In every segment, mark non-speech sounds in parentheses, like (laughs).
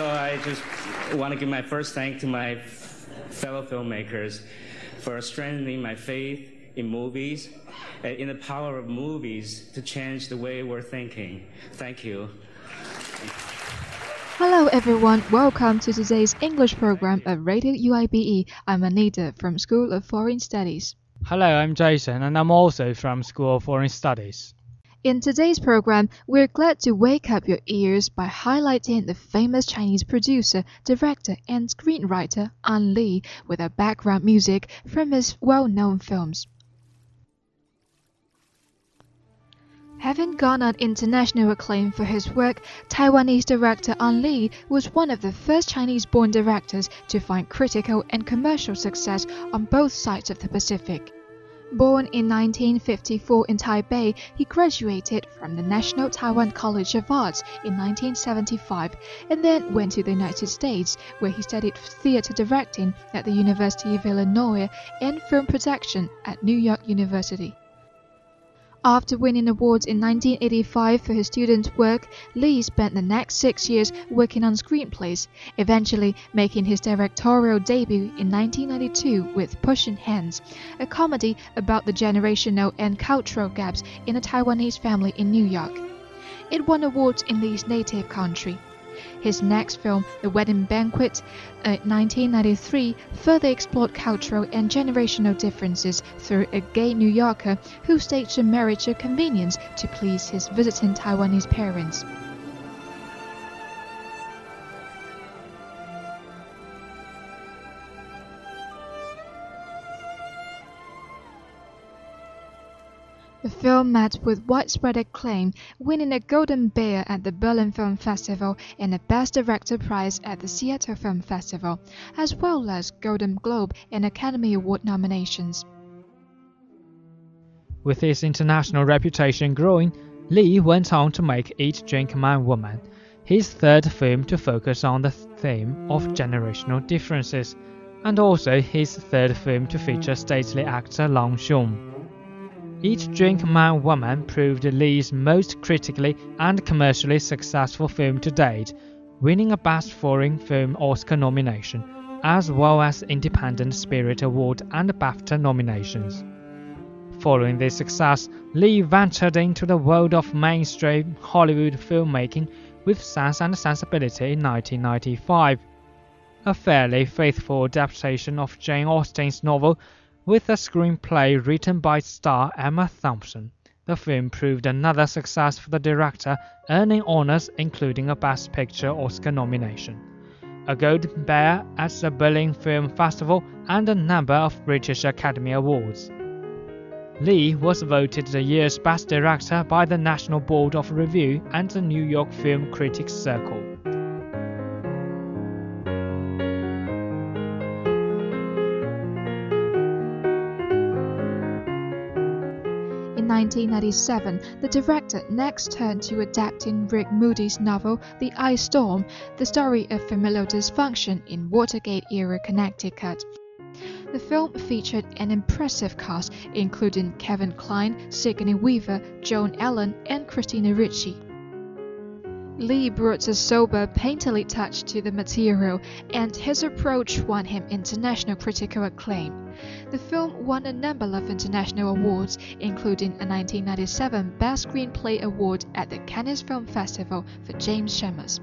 So I just want to give my first thank to my fellow filmmakers for strengthening my faith in movies and in the power of movies to change the way we're thinking. Thank you. Hello everyone, welcome to today's English program of Radio UIBE. I'm Anita from School of Foreign Studies. Hello, I'm Jason and I'm also from School of Foreign Studies. In today's program, we're glad to wake up your ears by highlighting the famous Chinese producer, director, and screenwriter Ang Lee with a background music from his well-known films. Having garnered international acclaim for his work, Taiwanese director Ang Lee was one of the first Chinese-born directors to find critical and commercial success on both sides of the Pacific. Born in 1954 in Taipei, he graduated from the National Taiwan College of Arts in 1975 and then went to the United States, where he studied theater directing at the University of Illinois and film production at New York University. After winning awards in 1985 for his student work, Lee spent the next six years working on screenplays, eventually making his directorial debut in 1992 with Pushing Hands, a comedy about the generational and cultural gaps in a Taiwanese family in New York. It won awards in Lee's native country. His next film, The Wedding Banquet, uh, 1993, further explored cultural and generational differences through a gay New Yorker who staged a marriage of convenience to please his visiting Taiwanese parents. The film met with widespread acclaim, winning a Golden Bear at the Berlin Film Festival and a Best Director prize at the Seattle Film Festival, as well as Golden Globe and Academy Award nominations. With his international reputation growing, Lee went on to make Eat Drink Man Woman, his third film to focus on the theme of generational differences, and also his third film to feature stately actor Long Xiong. Eat Drink Man Woman proved Lee's most critically and commercially successful film to date, winning a Best Foreign Film Oscar nomination, as well as Independent Spirit Award and BAFTA nominations. Following this success, Lee ventured into the world of mainstream Hollywood filmmaking with Sense and Sensibility in 1995, a fairly faithful adaptation of Jane Austen's novel with a screenplay written by star Emma Thompson. The film proved another success for the director, earning honors including a Best Picture Oscar nomination, a Golden Bear at the Berlin Film Festival, and a number of British Academy Awards. Lee was voted the year's Best Director by the National Board of Review and the New York Film Critics Circle. 1997, the director next turned to adapting Rick Moody's novel The Ice Storm, the story of familial dysfunction in Watergate era Connecticut. The film featured an impressive cast, including Kevin Kline, Sigourney Weaver, Joan Allen, and Christina Ricci. Lee brought a sober, painterly touch to the material, and his approach won him international critical acclaim. The film won a number of international awards, including a 1997 Best Screenplay Award at the Cannes Film Festival for James Schamus.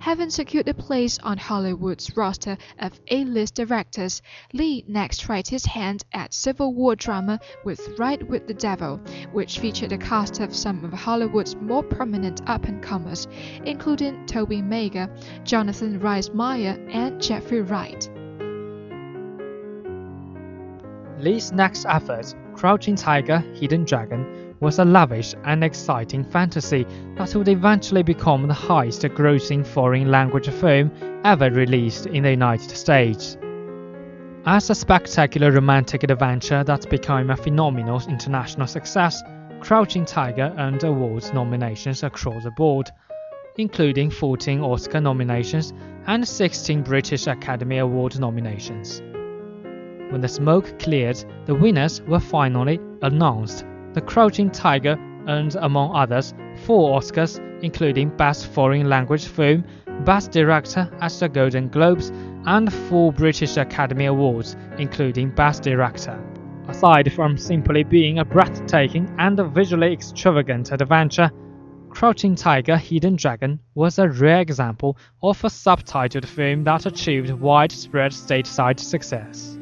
Having secured a place on Hollywood's roster of A-list directors, Lee next tried his hand at Civil War drama with Ride with the Devil, which featured a cast of some of Hollywood's more prominent up-and-comers, including Tobey Maguire, Jonathan Rhys Meyer, and Jeffrey Wright. Lee's next effort, Crouching Tiger, Hidden Dragon, was a lavish and exciting fantasy that would eventually become the highest grossing foreign language film ever released in the United States. As a spectacular romantic adventure that became a phenomenal international success, Crouching Tiger earned awards nominations across the board, including 14 Oscar nominations and 16 British Academy Award nominations. When the smoke cleared, the winners were finally announced the Crouching Tiger earned, among others, four Oscars, including Best Foreign Language Film, Best Director at the Golden Globes, and four British Academy Awards, including Best Director. Aside from simply being a breathtaking and visually extravagant adventure, Crouching Tiger, Hidden Dragon was a rare example of a subtitled film that achieved widespread stateside success.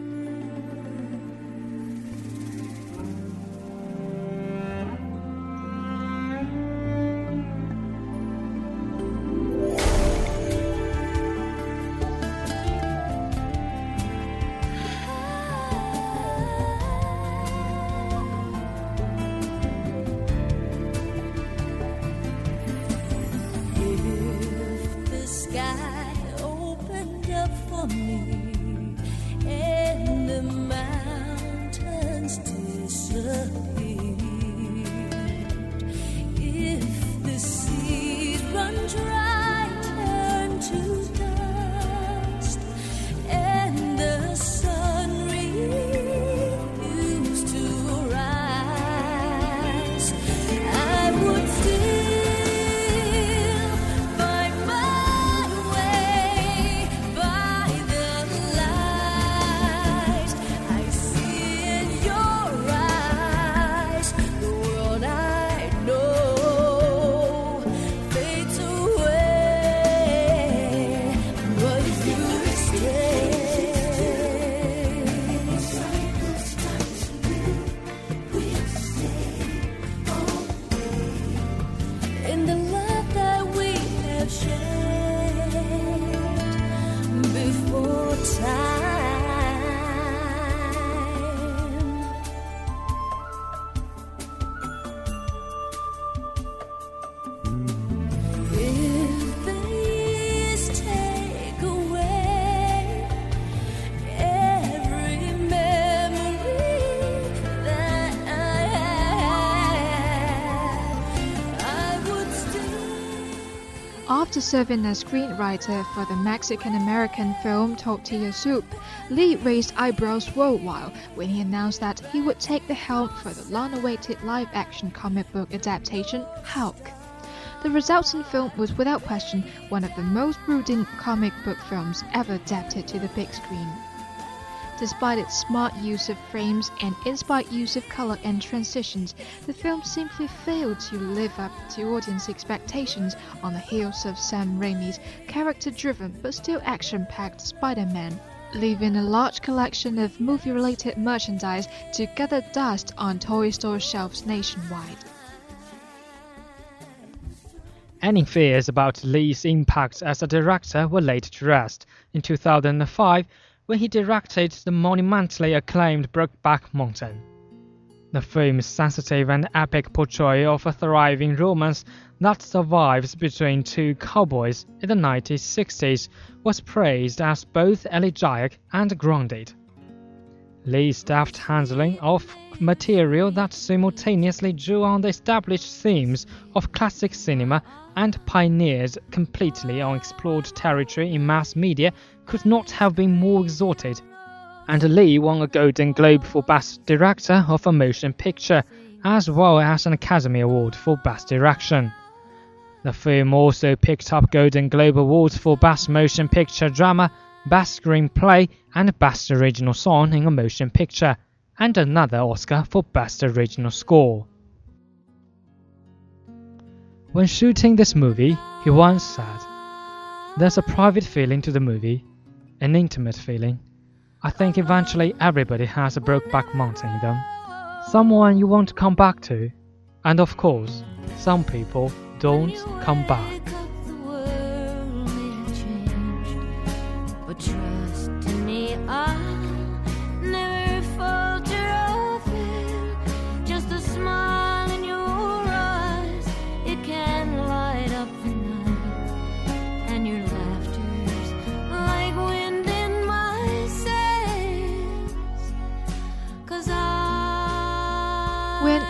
After serving as screenwriter for the Mexican-American film Tortilla Soup, Lee raised eyebrows worldwide when he announced that he would take the helm for the long-awaited live-action comic book adaptation Hulk. The resulting film was without question one of the most brooding comic book films ever adapted to the big screen. Despite its smart use of frames and inspired use of color and transitions, the film simply failed to live up to audience expectations on the heels of Sam Raimi's character-driven but still action-packed Spider-Man leaving a large collection of movie-related merchandise to gather dust on toy store shelves nationwide. Any fears about Lee's impact as a director were laid to rest. In 2005, when he directed the monumentally acclaimed Brokeback Mountain. The film's sensitive and epic portrayal of a thriving romance that survives between two cowboys in the 1960s was praised as both elegiac and grounded. Lee's deft handling of material that simultaneously drew on the established themes of classic cinema and pioneered completely unexplored territory in mass media could not have been more exalted. Ang Lee won a Golden Globe for Best Director of a Motion Picture, as well as an Academy Award for Best Direction. The film also picked up Golden Globe Awards for Best Motion Picture Drama, Best Screenplay, and Best Original Song in a Motion Picture, and another Oscar for Best Original Score. When shooting this movie, he once said, There's a private feeling to the movie an intimate feeling. I think eventually everybody has a Brokeback Mountain in them. Someone you want to come back to. And of course, some people don't come back.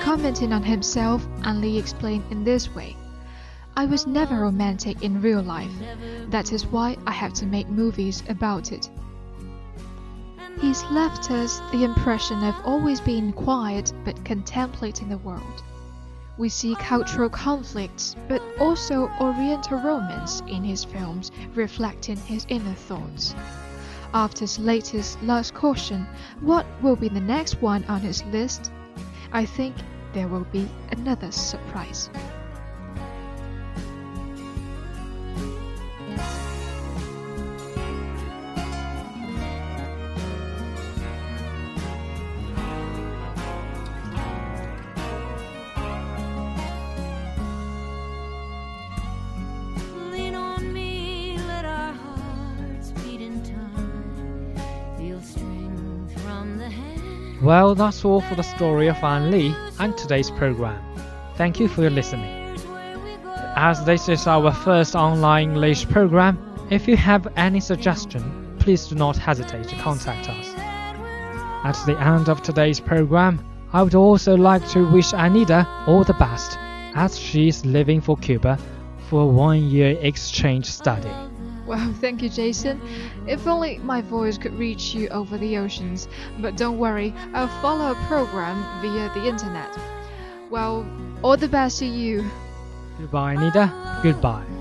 Commenting on himself, Ang Lee explained in this way I was never romantic in real life. That is why I have to make movies about it. He's left us the impression of always being quiet but contemplating the world. We see cultural conflicts, but also Oriental romance in his films, reflecting his inner thoughts. After his latest Last Caution, what will be the next one on his list? I think there will be another surprise. Well, that's all for the story of Ang Lee and today's program. Thank you for your listening. As this is our first online English program, if you have any suggestion, please do not hesitate to contact us. At the end of today's program, I would also like to wish Anita all the best as she is leaving for Cuba for a one year exchange study. Well, (laughs) thank you, Jason. If only my voice could reach you over the oceans. But don't worry, I'll follow a program via the internet. Well, all the best to you. Goodbye, Anita. Goodbye.